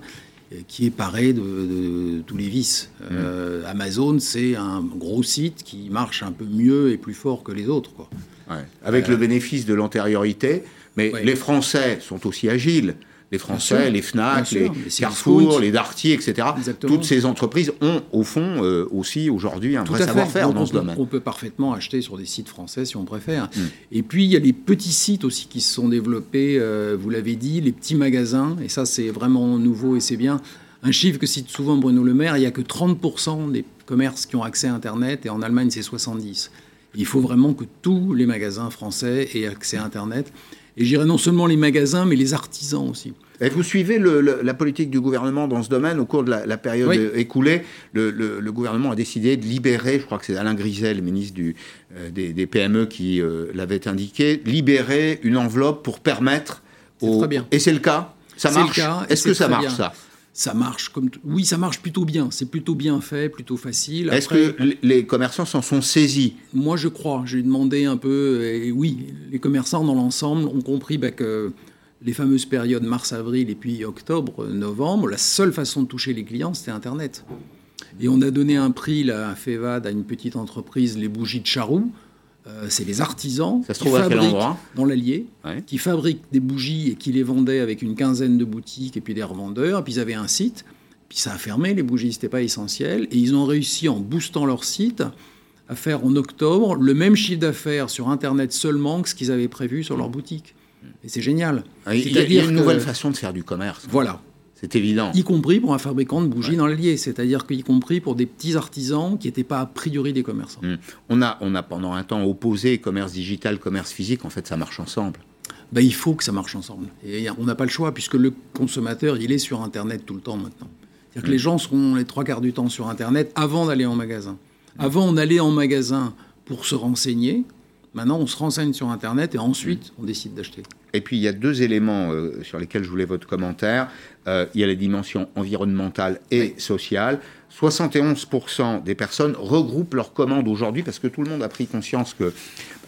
euh, qui est parée de, de tous les vices. Euh, Amazon, c'est un gros site qui marche un peu mieux et plus fort que les autres. Quoi. Ouais, Avec le bénéfice de l'antériorité, mais Ouais. les Français sont aussi agiles. Les Français, les FNAC, les Carrefour, les Darty, etc. Exactement. Toutes ces entreprises ont, au fond, euh, aussi aujourd'hui un Tout vrai savoir-faire dans on ce domaine. On peut parfaitement acheter sur des sites français si on préfère. Mm. Et puis il y a les petits sites aussi qui se sont développés, euh, vous l'avez dit, les petits magasins, et ça c'est vraiment nouveau et c'est bien. Un chiffre que cite souvent Bruno Le Maire, il n'y a que 30% des commerces qui ont accès à Internet, et en Allemagne c'est 70%. Il faut vraiment que tous les magasins français aient accès à Internet. Et je dirais non seulement les magasins, mais les artisans aussi. Et vous suivez le- le- la politique du gouvernement dans ce domaine au cours de la, la période Oui. écoulée. Le, gouvernement a décidé de libérer, je crois que c'est Alain Griset, le ministre du, euh, des, des PME, qui euh, l'avait indiqué, libérer une enveloppe pour permettre C'est aux... très bien. Et c'est le cas Ça marche Est-ce que ça marche, bien. ça Ça marche comme oui, ça marche plutôt bien. C'est plutôt bien fait, plutôt facile. Est-ce que les commerçants s'en sont saisis? Moi, je crois. J'ai demandé un peu, et oui, les commerçants dans l'ensemble ont compris bah, que les fameuses périodes mars-avril et puis octobre-novembre, la seule façon de toucher les clients, c'était Internet. Et on a donné un prix là, à FEVAD à une petite entreprise, les bougies de Charroux. Euh, c'est les artisans Ça se qui trouve à quel fabriquent endroit? dans l'Allier, Ouais. qui fabriquent des bougies et qui les vendaient avec une quinzaine de boutiques et puis des revendeurs. Et puis ils avaient un site. Puis ça a fermé, les bougies, c'était pas essentiel. Et ils ont réussi, en boostant leur site, à faire en octobre le même chiffre d'affaires sur Internet seulement que ce qu'ils avaient prévu sur leur boutique. Et c'est génial. Il y a- il y a une que- nouvelle façon de faire du commerce. Voilà. C'est évident. Y compris pour un fabricant de bougies dans l'Allier. C'est-à-dire qu'y compris pour des petits artisans qui n'étaient pas a priori des commerçants. Mm. On, a, on a pendant un temps opposé commerce digital, commerce physique. En fait, ça marche ensemble. Ben, il faut que ça marche ensemble. Et on n'a pas le choix, puisque le consommateur, il est sur Internet tout le temps maintenant. C'est-à-dire que les gens seront les trois quarts du temps sur Internet avant d'aller en magasin. Avant, on allait en magasin pour se renseigner. Maintenant, on se renseigne sur Internet et ensuite, on décide d'acheter. Et puis, il y a deux éléments euh, sur lesquels je voulais votre commentaire. Euh, il y a la dimension environnementale et sociale. 71% des personnes regroupent leurs commandes aujourd'hui parce que tout le monde a pris conscience que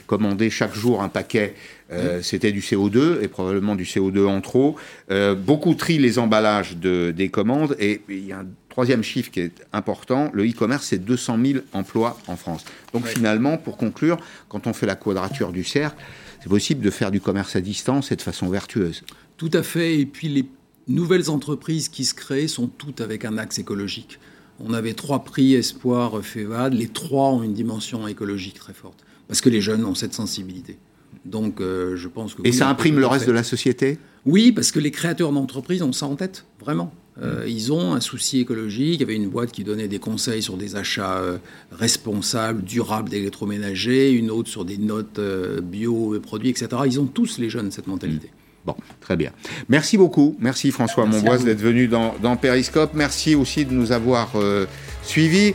commander chaque jour un paquet, euh, c'était du CO2 et probablement du CO2 en trop. Euh, beaucoup trient les emballages de, des commandes et il y a un troisième chiffre qui est important, le e-commerce, c'est 200 000 emplois en France. Donc Ouais. finalement, pour conclure, quand on fait la quadrature du cercle, c'est possible de faire du commerce à distance et de façon vertueuse. Tout à fait. Et puis, les nouvelles entreprises qui se créent sont toutes avec un axe écologique. On avait trois prix Espoir, FEVAD. Les trois ont une dimension écologique très forte. Parce que les jeunes ont cette sensibilité. Donc, euh, je pense que. Et oui, ça imprime le reste fait. de la société? Oui, parce que les créateurs d'entreprises ont ça en tête, vraiment. Euh, ils ont un souci écologique. Il y avait une boîte qui donnait des conseils sur des achats euh, responsables, durables d'électroménager, une autre sur des notes euh, bio, produits, etc. Ils ont tous, les jeunes, cette mentalité. Bon, très bien. Merci beaucoup. Merci François Merci Monboise d'être venu dans, dans Periscope. Merci aussi de nous avoir euh, suivis.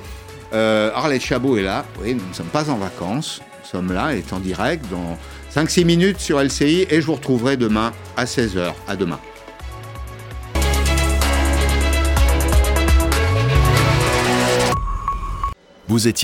Euh, Arlette Chabot est là. Oui, nous ne sommes pas en vacances. Sommes là, est en direct dans 5-6 minutes sur LCI et je vous retrouverai demain à 16h. À demain. Vous étiez